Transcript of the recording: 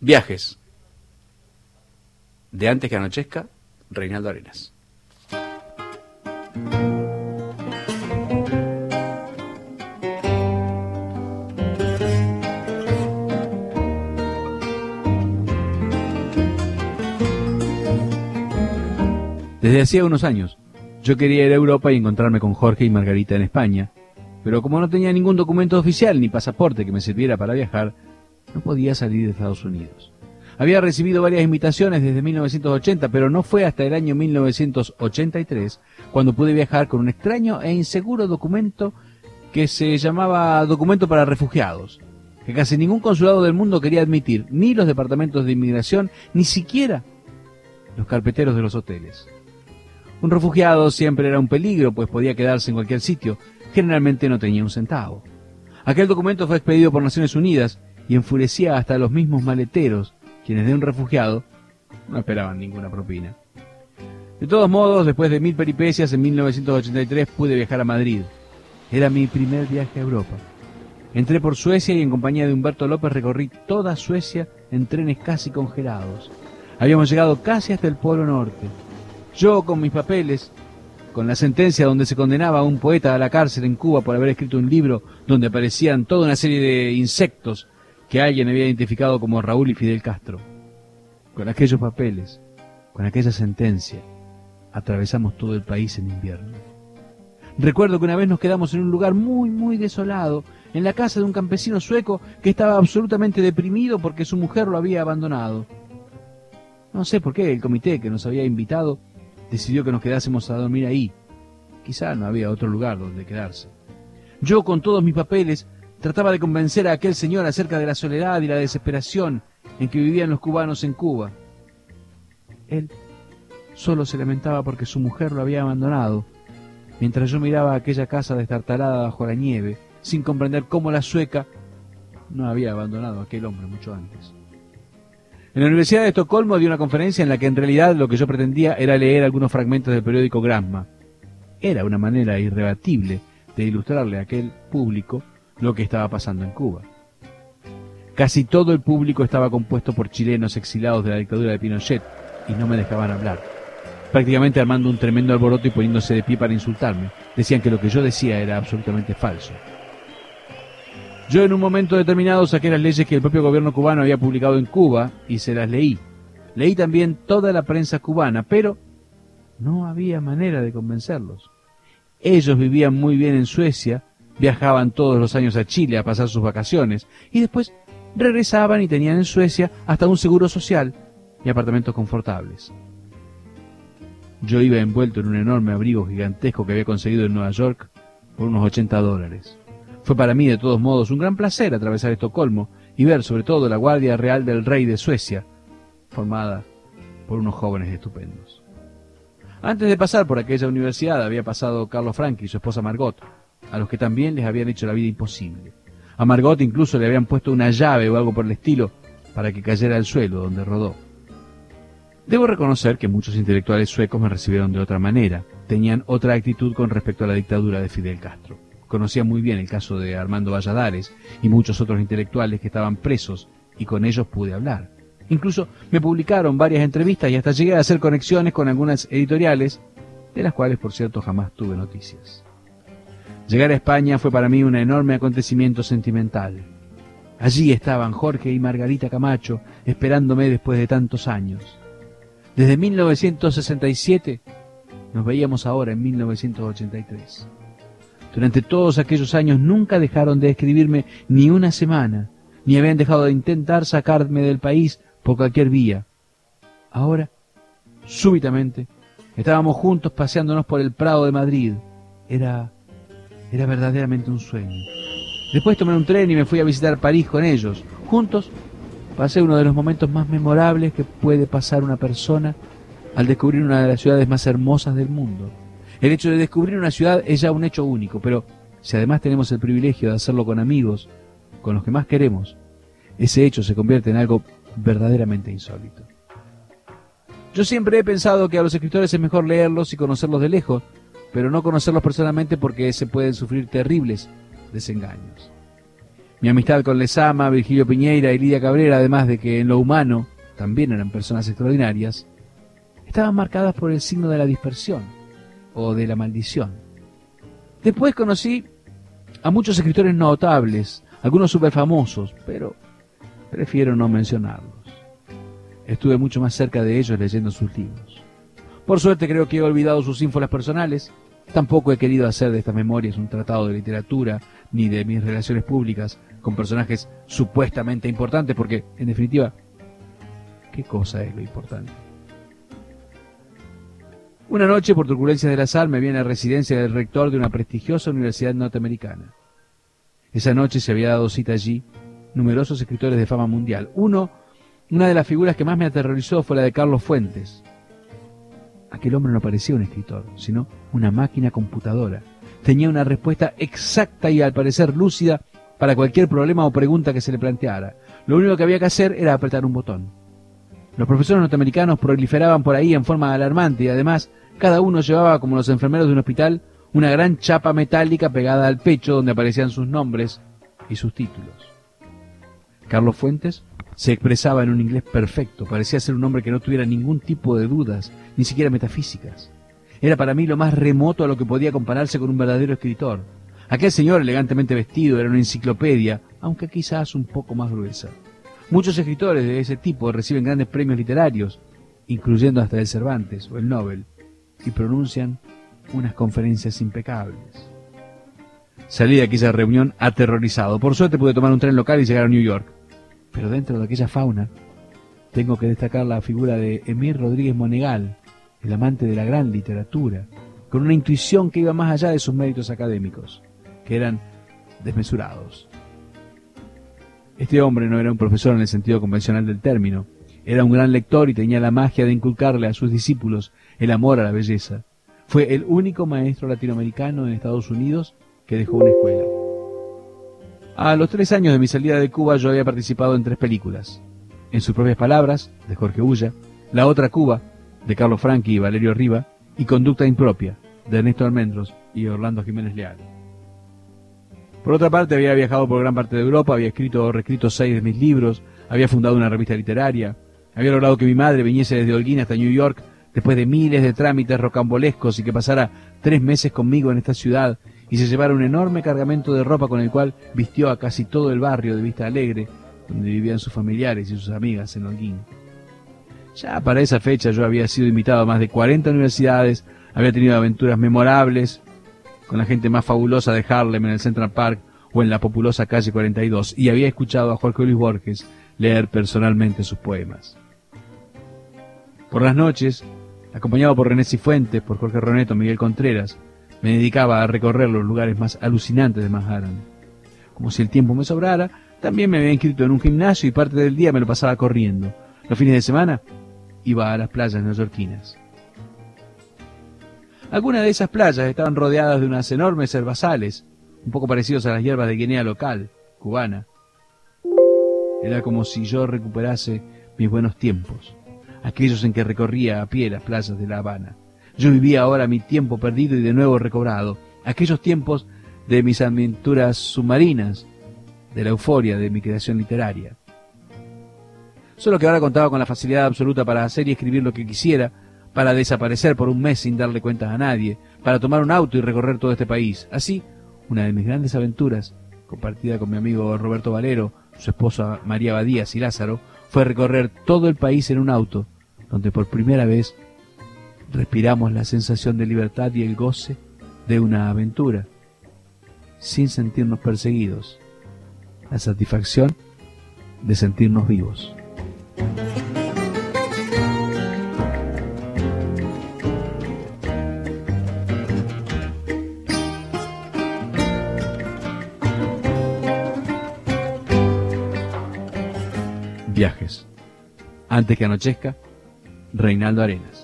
Viajes. De antes que anochezca, Reinaldo Arenas. Desde hacía unos años, yo quería ir a Europa y encontrarme con Jorge y Margarita en España, pero como no tenía ningún documento oficial ni pasaporte que me sirviera para viajar, no podía salir de Estados Unidos. Había recibido varias invitaciones desde 1980, pero no fue hasta el año 1983 cuando pude viajar con un extraño e inseguro documento que se llamaba documento para refugiados, que casi ningún consulado del mundo quería admitir, ni los departamentos de inmigración, ni siquiera los carpeteros de los hoteles. Un refugiado siempre era un peligro, pues podía quedarse en cualquier sitio, generalmente no tenía un centavo. Aquel documento fue expedido por Naciones Unidas y enfurecía hasta a los mismos maleteros, quienes de un refugiado no esperaban ninguna propina. De todos modos, después de mil peripecias, en 1983 pude viajar a Madrid. Era mi primer viaje a Europa. Entré por Suecia y en compañía de Humberto López recorrí toda Suecia en trenes casi congelados. Habíamos llegado casi hasta el Polo Norte. Yo con mis papeles, con la sentencia donde se condenaba a un poeta a la cárcel en Cuba por haber escrito un libro donde aparecían toda una serie de insectos que alguien había identificado como Raúl y Fidel Castro. Con aquellos papeles, con aquella sentencia, atravesamos todo el país en invierno. Recuerdo que una vez nos quedamos en un lugar muy, muy desolado, en la casa de un campesino sueco que estaba absolutamente deprimido porque su mujer lo había abandonado. No sé por qué el comité que nos había invitado decidió que nos quedásemos a dormir ahí. Quizá no había otro lugar donde quedarse. Yo con todos mis papeles Trataba de convencer a aquel señor acerca de la soledad y la desesperación en que vivían los cubanos en Cuba. Él solo se lamentaba porque su mujer lo había abandonado, mientras yo miraba aquella casa destartalada bajo la nieve, sin comprender cómo la sueca no había abandonado a aquel hombre mucho antes. En la Universidad de Estocolmo di una conferencia en la que en realidad lo que yo pretendía era leer algunos fragmentos del periódico Gramma. Era una manera irrebatible de ilustrarle a aquel público lo que estaba pasando en Cuba. Casi todo el público estaba compuesto por chilenos exilados de la dictadura de Pinochet y no me dejaban hablar. Prácticamente armando un tremendo alboroto y poniéndose de pie para insultarme. Decían que lo que yo decía era absolutamente falso. Yo en un momento determinado saqué las leyes que el propio gobierno cubano había publicado en Cuba y se las leí. Leí también toda la prensa cubana, pero no había manera de convencerlos. Ellos vivían muy bien en Suecia viajaban todos los años a Chile a pasar sus vacaciones y después regresaban y tenían en Suecia hasta un seguro social y apartamentos confortables. Yo iba envuelto en un enorme abrigo gigantesco que había conseguido en Nueva York por unos 80 dólares. Fue para mí, de todos modos, un gran placer atravesar Estocolmo y ver sobre todo la Guardia Real del Rey de Suecia, formada por unos jóvenes estupendos. Antes de pasar por aquella universidad había pasado Carlos Frank y su esposa Margot, a los que también les habían hecho la vida imposible. A Margot incluso le habían puesto una llave o algo por el estilo para que cayera al suelo donde rodó. Debo reconocer que muchos intelectuales suecos me recibieron de otra manera, tenían otra actitud con respecto a la dictadura de Fidel Castro. Conocía muy bien el caso de Armando Valladares y muchos otros intelectuales que estaban presos y con ellos pude hablar. Incluso me publicaron varias entrevistas y hasta llegué a hacer conexiones con algunas editoriales, de las cuales por cierto jamás tuve noticias. Llegar a España fue para mí un enorme acontecimiento sentimental. Allí estaban Jorge y Margarita Camacho esperándome después de tantos años. Desde 1967 nos veíamos ahora en 1983. Durante todos aquellos años nunca dejaron de escribirme ni una semana, ni habían dejado de intentar sacarme del país por cualquier vía. Ahora, súbitamente, estábamos juntos paseándonos por el Prado de Madrid. Era era verdaderamente un sueño. Después tomé un tren y me fui a visitar París con ellos. Juntos pasé uno de los momentos más memorables que puede pasar una persona al descubrir una de las ciudades más hermosas del mundo. El hecho de descubrir una ciudad es ya un hecho único, pero si además tenemos el privilegio de hacerlo con amigos, con los que más queremos, ese hecho se convierte en algo verdaderamente insólito. Yo siempre he pensado que a los escritores es mejor leerlos y conocerlos de lejos, pero no conocerlos personalmente porque se pueden sufrir terribles desengaños. Mi amistad con Lezama, Virgilio Piñeira y Lidia Cabrera, además de que en lo humano también eran personas extraordinarias, estaban marcadas por el signo de la dispersión o de la maldición. Después conocí a muchos escritores notables, algunos súper famosos, pero prefiero no mencionarlos. Estuve mucho más cerca de ellos leyendo sus libros. Por suerte creo que he olvidado sus ínfolas personales. Tampoco he querido hacer de estas memorias un tratado de literatura ni de mis relaciones públicas con personajes supuestamente importantes, porque, en definitiva, ¿qué cosa es lo importante? Una noche, por turbulencias de la sal, me vi en la residencia del rector de una prestigiosa universidad norteamericana. Esa noche se había dado cita allí numerosos escritores de fama mundial. Uno una de las figuras que más me aterrorizó fue la de Carlos Fuentes. Aquel hombre no parecía un escritor, sino una máquina computadora. Tenía una respuesta exacta y al parecer lúcida para cualquier problema o pregunta que se le planteara. Lo único que había que hacer era apretar un botón. Los profesores norteamericanos proliferaban por ahí en forma alarmante y además cada uno llevaba, como los enfermeros de un hospital, una gran chapa metálica pegada al pecho donde aparecían sus nombres y sus títulos. Carlos Fuentes se expresaba en un inglés perfecto, parecía ser un hombre que no tuviera ningún tipo de dudas, ni siquiera metafísicas. Era para mí lo más remoto a lo que podía compararse con un verdadero escritor. Aquel señor elegantemente vestido era una enciclopedia, aunque quizás un poco más gruesa. Muchos escritores de ese tipo reciben grandes premios literarios, incluyendo hasta el Cervantes o el Nobel, y pronuncian unas conferencias impecables. Salí de aquella reunión aterrorizado. Por suerte pude tomar un tren local y llegar a New York. Pero dentro de aquella fauna tengo que destacar la figura de Emir Rodríguez Monegal, el amante de la gran literatura, con una intuición que iba más allá de sus méritos académicos, que eran desmesurados. Este hombre no era un profesor en el sentido convencional del término, era un gran lector y tenía la magia de inculcarle a sus discípulos el amor a la belleza. Fue el único maestro latinoamericano en Estados Unidos que dejó una escuela. A los tres años de mi salida de Cuba yo había participado en tres películas. En sus propias palabras, de Jorge Ulla, La otra Cuba, de Carlos Franchi y Valerio Riva, y Conducta impropia, de Ernesto Almendros y Orlando Jiménez Leal. Por otra parte, había viajado por gran parte de Europa, había escrito o reescrito seis de mis libros, había fundado una revista literaria, había logrado que mi madre viniese desde Holguín hasta New York después de miles de trámites rocambolescos y que pasara tres meses conmigo en esta ciudad y se llevara un enorme cargamento de ropa con el cual vistió a casi todo el barrio de Vista Alegre, donde vivían sus familiares y sus amigas en Holguín. Ya para esa fecha yo había sido invitado a más de 40 universidades, había tenido aventuras memorables con la gente más fabulosa de Harlem en el Central Park o en la populosa calle 42 y había escuchado a Jorge Luis Borges leer personalmente sus poemas. Por las noches, acompañado por René Cifuentes, por Jorge Roneto, Miguel Contreras, me dedicaba a recorrer los lugares más alucinantes de Manhattan. Como si el tiempo me sobrara, también me había inscrito en un gimnasio y parte del día me lo pasaba corriendo. Los fines de semana iba a las playas neoyorquinas. Algunas de esas playas estaban rodeadas de unas enormes herbazales, un poco parecidos a las hierbas de Guinea local, cubana. Era como si yo recuperase mis buenos tiempos, aquellos en que recorría a pie las playas de La Habana. Yo vivía ahora mi tiempo perdido y de nuevo recobrado, aquellos tiempos de mis aventuras submarinas, de la euforia de mi creación literaria. Solo que ahora contaba con la facilidad absoluta para hacer y escribir lo que quisiera, para desaparecer por un mes sin darle cuentas a nadie, para tomar un auto y recorrer todo este país. Así, una de mis grandes aventuras, compartida con mi amigo Roberto Valero, su esposa María Badías y Lázaro, fue recorrer todo el país en un auto, donde por primera vez respiramos la sensación de libertad y el goce de una aventura, sin sentirnos perseguidos, la satisfacción de sentirnos vivos. Viajes. Antes que anochezca, Reinaldo Arenas.